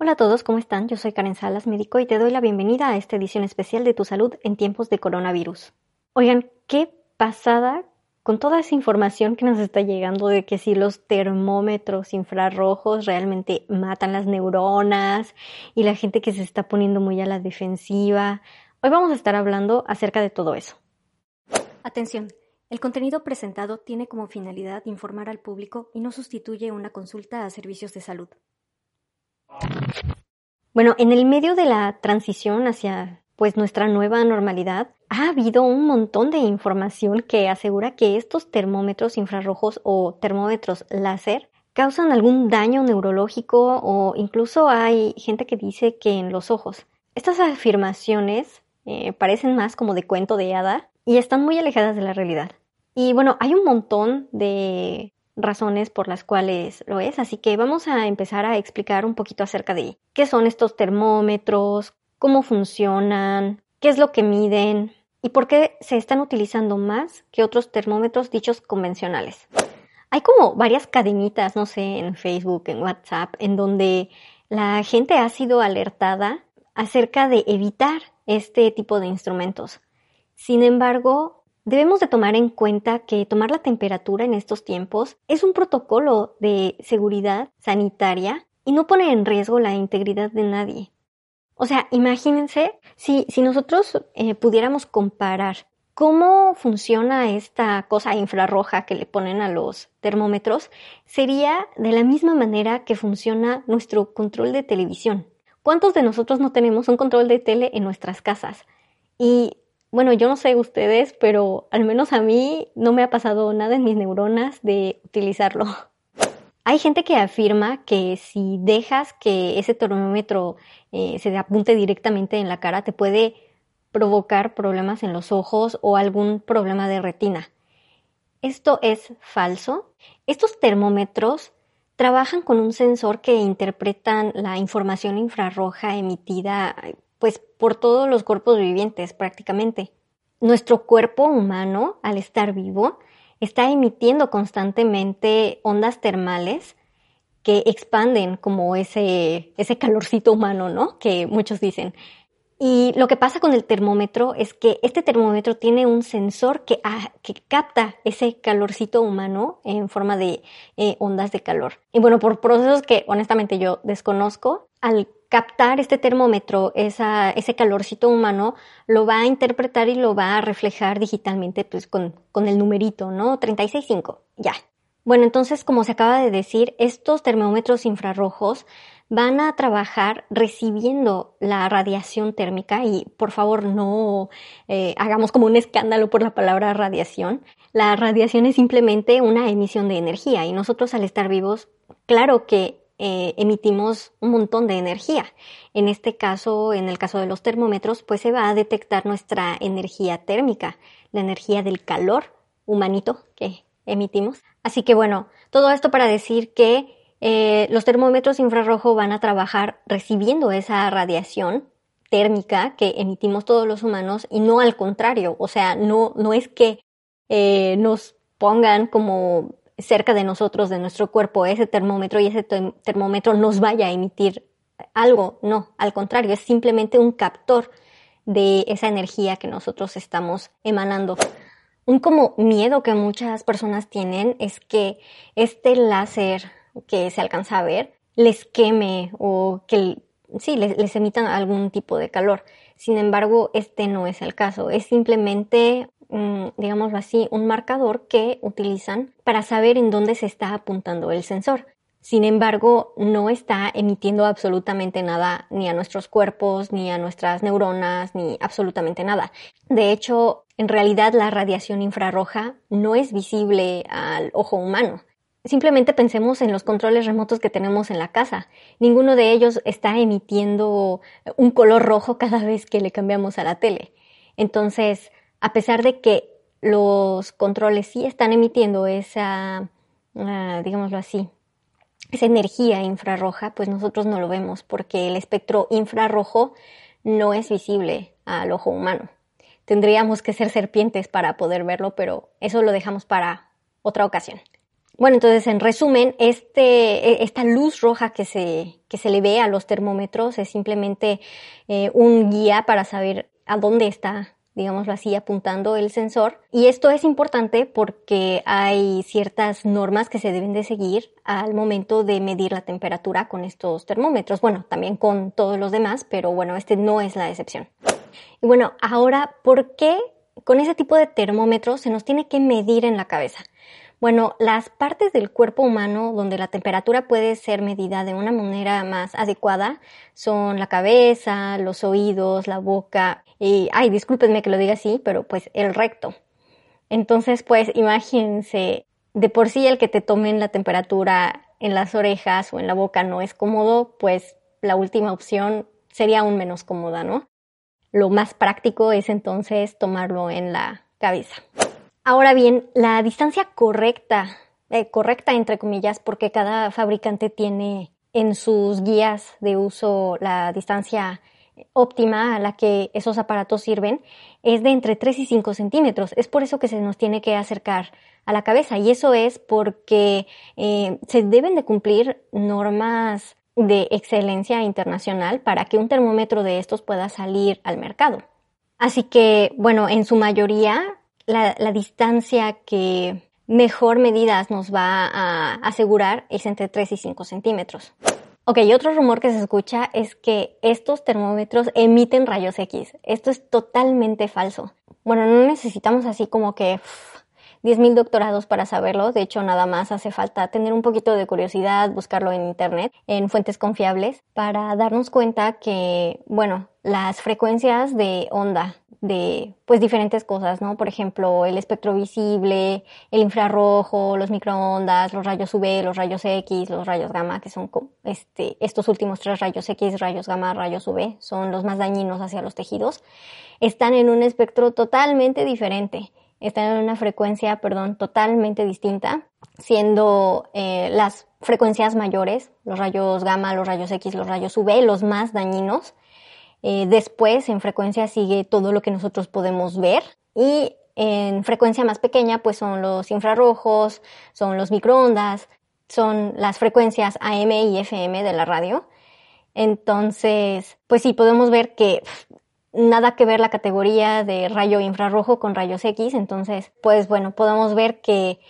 Hola a todos, ¿cómo están? Yo soy Karen Salas, médico, y te doy la bienvenida a esta edición especial de Tu Salud en tiempos de coronavirus. Oigan, qué pasada con toda esa información que nos está llegando de que si los termómetros infrarrojos realmente matan las neuronas y la gente que se está poniendo muy a la defensiva. Hoy vamos a estar hablando acerca de todo eso. Atención, el contenido presentado tiene como finalidad informar al público y no sustituye una consulta a servicios de salud. Bueno, en el medio de la transición hacia pues nuestra nueva normalidad, ha habido un montón de información que asegura que estos termómetros infrarrojos o termómetros láser causan algún daño neurológico o incluso hay gente que dice que en los ojos. Estas afirmaciones eh, parecen más como de cuento de hada y están muy alejadas de la realidad. Y bueno, hay un montón de razones por las cuales lo es, así que vamos a empezar a explicar un poquito acerca de qué son estos termómetros, cómo funcionan, qué es lo que miden y por qué se están utilizando más que otros termómetros dichos convencionales. Hay como varias cadenitas, no sé, en Facebook, en WhatsApp, en donde la gente ha sido alertada acerca de evitar este tipo de instrumentos. Sin embargo, Debemos de tomar en cuenta que tomar la temperatura en estos tiempos es un protocolo de seguridad sanitaria y no pone en riesgo la integridad de nadie. O sea, imagínense si, si nosotros eh, pudiéramos comparar cómo funciona esta cosa infrarroja que le ponen a los termómetros, sería de la misma manera que funciona nuestro control de televisión. ¿Cuántos de nosotros no tenemos un control de tele en nuestras casas? Y bueno, yo no sé ustedes, pero al menos a mí no me ha pasado nada en mis neuronas de utilizarlo. Hay gente que afirma que si dejas que ese termómetro eh, se apunte directamente en la cara, te puede provocar problemas en los ojos o algún problema de retina. Esto es falso. Estos termómetros trabajan con un sensor que interpretan la información infrarroja emitida pues por todos los cuerpos vivientes prácticamente. Nuestro cuerpo humano, al estar vivo, está emitiendo constantemente ondas termales que expanden como ese, ese calorcito humano, ¿no? Que muchos dicen. Y lo que pasa con el termómetro es que este termómetro tiene un sensor que, ah, que capta ese calorcito humano en forma de eh, ondas de calor. Y bueno, por procesos que honestamente yo desconozco, al captar este termómetro, ese calorcito humano, lo va a interpretar y lo va a reflejar digitalmente pues con, con el numerito, ¿no? 36.5, ya. Bueno, entonces, como se acaba de decir, estos termómetros infrarrojos van a trabajar recibiendo la radiación térmica y por favor no eh, hagamos como un escándalo por la palabra radiación. La radiación es simplemente una emisión de energía y nosotros al estar vivos, claro que eh, emitimos un montón de energía. En este caso, en el caso de los termómetros, pues se va a detectar nuestra energía térmica, la energía del calor humanito que emitimos. Así que bueno, todo esto para decir que eh, los termómetros infrarrojo van a trabajar recibiendo esa radiación térmica que emitimos todos los humanos y no al contrario, o sea, no, no es que eh, nos pongan como cerca de nosotros, de nuestro cuerpo, ese termómetro y ese termómetro nos vaya a emitir algo. No, al contrario, es simplemente un captor de esa energía que nosotros estamos emanando. Un como miedo que muchas personas tienen es que este láser que se alcanza a ver les queme o que sí, les, emitan algún tipo de calor. Sin embargo, este no es el caso. Es simplemente digámoslo así, un marcador que utilizan para saber en dónde se está apuntando el sensor. Sin embargo, no está emitiendo absolutamente nada ni a nuestros cuerpos, ni a nuestras neuronas, ni absolutamente nada. De hecho, en realidad la radiación infrarroja no es visible al ojo humano. Simplemente pensemos en los controles remotos que tenemos en la casa. Ninguno de ellos está emitiendo un color rojo cada vez que le cambiamos a la tele. Entonces, a pesar de que los controles sí están emitiendo esa, ah, digámoslo así, esa energía infrarroja, pues nosotros no lo vemos porque el espectro infrarrojo no es visible al ojo humano. Tendríamos que ser serpientes para poder verlo, pero eso lo dejamos para otra ocasión. Bueno, entonces en resumen, este, e, esta luz roja que se, que se le ve a los termómetros es simplemente eh, un guía para saber a dónde está digámoslo así, apuntando el sensor. Y esto es importante porque hay ciertas normas que se deben de seguir al momento de medir la temperatura con estos termómetros. Bueno, también con todos los demás, pero bueno, este no es la excepción. Y bueno, ahora, ¿por qué con ese tipo de termómetros se nos tiene que medir en la cabeza? Bueno, las partes del cuerpo humano donde la temperatura puede ser medida de una manera más adecuada son la cabeza, los oídos, la boca y, ay, discúlpenme que lo diga así, pero pues el recto. Entonces, pues imagínense, de por sí el que te tomen la temperatura en las orejas o en la boca no es cómodo, pues la última opción sería aún menos cómoda, ¿no? Lo más práctico es entonces tomarlo en la cabeza. Ahora bien, la distancia correcta, eh, correcta entre comillas, porque cada fabricante tiene en sus guías de uso la distancia óptima a la que esos aparatos sirven es de entre 3 y 5 centímetros. Es por eso que se nos tiene que acercar a la cabeza y eso es porque eh, se deben de cumplir normas de excelencia internacional para que un termómetro de estos pueda salir al mercado. Así que, bueno, en su mayoría la, distancia que mejor medidas nos va a asegurar es entre 3 y 5 centímetros. Ok, otro rumor que se escucha es que estos termómetros emiten rayos X. Esto es totalmente falso. Bueno, no necesitamos así como que 10.000 doctorados para saberlo. De hecho, nada más hace falta tener un poquito de curiosidad, buscarlo en Internet, en fuentes confiables, para darnos cuenta que, bueno, las frecuencias de onda de pues diferentes cosas, ¿no? Por ejemplo, el espectro visible, el infrarrojo, los microondas, los rayos UV, los rayos X, los rayos gamma, que son este, estos últimos tres rayos X, rayos gamma, rayos UV, son los más dañinos hacia los tejidos, están en un espectro totalmente diferente, están en una frecuencia, perdón, totalmente distinta, siendo eh, las frecuencias mayores, los rayos gamma, los rayos X, los rayos UV, los más dañinos, eh, después, en frecuencia sigue todo lo que nosotros podemos ver y en frecuencia más pequeña, pues son los infrarrojos, son los microondas, son las frecuencias AM y FM de la radio. Entonces, pues sí, podemos ver que nada que ver la categoría de rayo infrarrojo con rayos X. Entonces, pues bueno, podemos ver que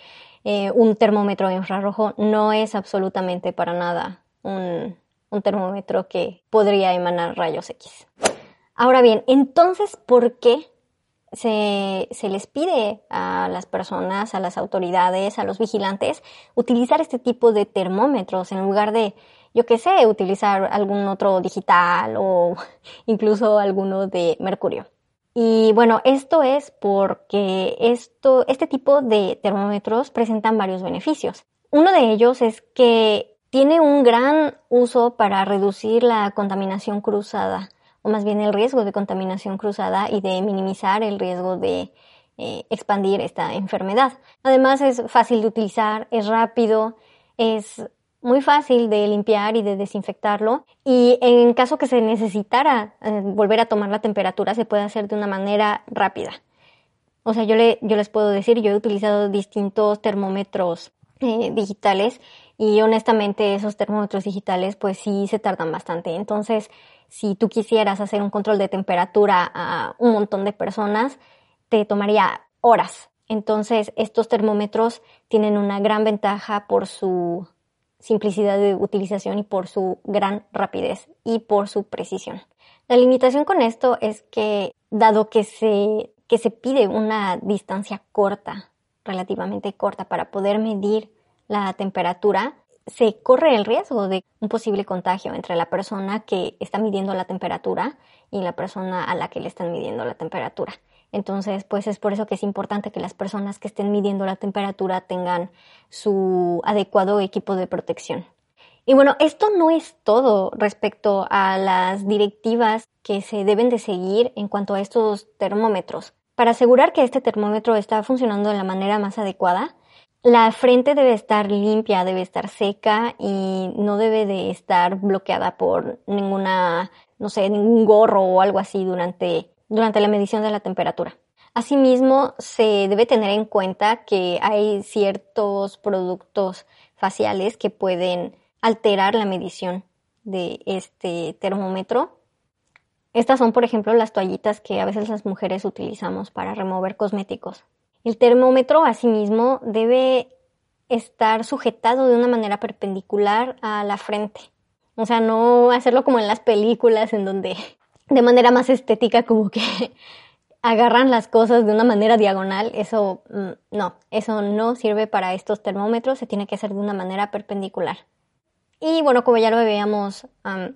eh, un termómetro infrarrojo no es absolutamente para nada un, un termómetro que podría emanar rayos X. Ahora bien, entonces, ¿por qué se, se, les pide a las personas, a las autoridades, a los vigilantes, utilizar este tipo de termómetros en lugar de, yo qué sé, utilizar algún otro digital o incluso alguno de mercurio? Y bueno, esto es porque esto, este tipo de termómetros presentan varios beneficios. Uno de ellos es que tiene un gran uso para reducir la contaminación cruzada, o más bien el riesgo de contaminación cruzada y de minimizar el riesgo de eh, expandir esta enfermedad. Además es fácil de utilizar, es rápido, es muy fácil de limpiar y de desinfectarlo y en caso que se necesitara eh, volver a tomar la temperatura se puede hacer de una manera rápida. O sea, yo, le, yo les puedo decir, yo he utilizado distintos termómetros eh, digitales y honestamente esos termómetros digitales pues sí se tardan bastante. Entonces, si tú quisieras hacer un control de temperatura a un montón de personas, te tomaría horas. Entonces, estos termómetros tienen una gran ventaja por su simplicidad de utilización y por su gran rapidez y por su precisión. La limitación con esto es que, dado que se, que se pide una distancia corta, relativamente corta, para poder medir la temperatura, se corre el riesgo de un posible contagio entre la persona que está midiendo la temperatura y la persona a la que le están midiendo la temperatura. Entonces, pues es por eso que es importante que las personas que estén midiendo la temperatura tengan su adecuado equipo de protección. Y bueno, esto no es todo respecto a las directivas que se deben de seguir en cuanto a estos termómetros. Para asegurar que este termómetro está funcionando de la manera más adecuada, la frente debe estar limpia, debe estar seca y no debe de estar bloqueada por ninguna, no sé, ningún gorro o algo así durante, durante la medición de la temperatura. Asimismo, se debe tener en cuenta que hay ciertos productos faciales que pueden alterar la medición de este termómetro. Estas son, por ejemplo, las toallitas que a veces las mujeres utilizamos para remover cosméticos. El termómetro, asimismo, debe estar sujetado de una manera perpendicular a la frente. O sea, no hacerlo como en las películas en donde de manera más estética como que agarran las cosas de una manera diagonal. Eso mm, no, eso no sirve para estos termómetros, se tiene que hacer de una manera perpendicular. Y bueno, como ya lo habíamos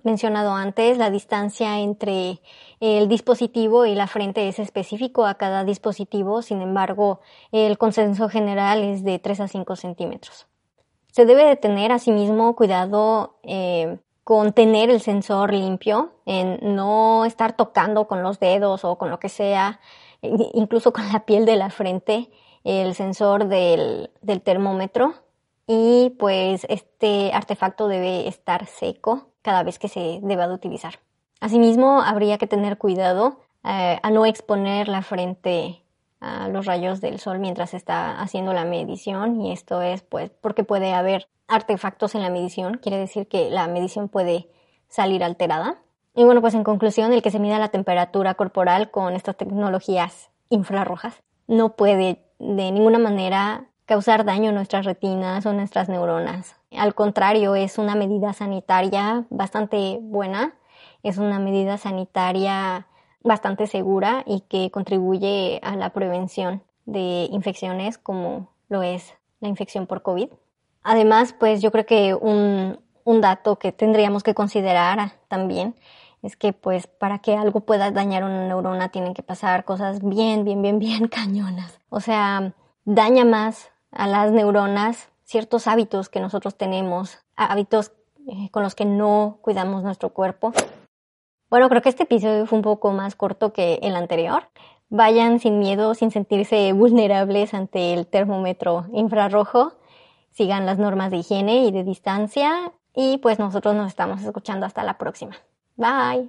mencionado antes, la distancia entre el dispositivo y la frente es específico a cada dispositivo, sin embargo, el consenso general es de 3 a 5 centímetros. Se debe de tener asimismo cuidado eh, con tener el sensor limpio, en no estar tocando con los dedos o con lo que sea, incluso con la piel de la frente, el sensor del termómetro y pues este artefacto debe estar seco cada vez que se deba de utilizar. Asimismo, habría que tener cuidado eh, a no exponer la frente los rayos del sol mientras está haciendo la medición y esto es pues porque puede haber artefactos en la medición, quiere decir que la medición puede salir alterada. Y bueno, pues en conclusión, el que se mida la temperatura corporal con estas tecnologías infrarrojas no puede de ninguna manera causar daño a nuestras retinas o nuestras neuronas. Al contrario, es una medida sanitaria bastante buena, es una medida sanitaria bastante segura y que contribuye a la prevención de infecciones como lo es la infección por COVID. Además, pues yo creo que un, un dato que tendríamos que considerar también es que pues para que algo pueda dañar una neurona tienen que pasar cosas bien, bien, bien, bien cañonas. O sea, daña más a las neuronas ciertos hábitos que nosotros tenemos, hábitos eh, con los que no cuidamos nuestro cuerpo. Bueno, creo que este episodio fue un poco más corto que el anterior. Vayan sin miedo, sin sentirse vulnerables ante el termómetro infrarrojo. Sigan las normas de higiene y de distancia. Y pues nosotros nos estamos escuchando hasta la próxima. Bye.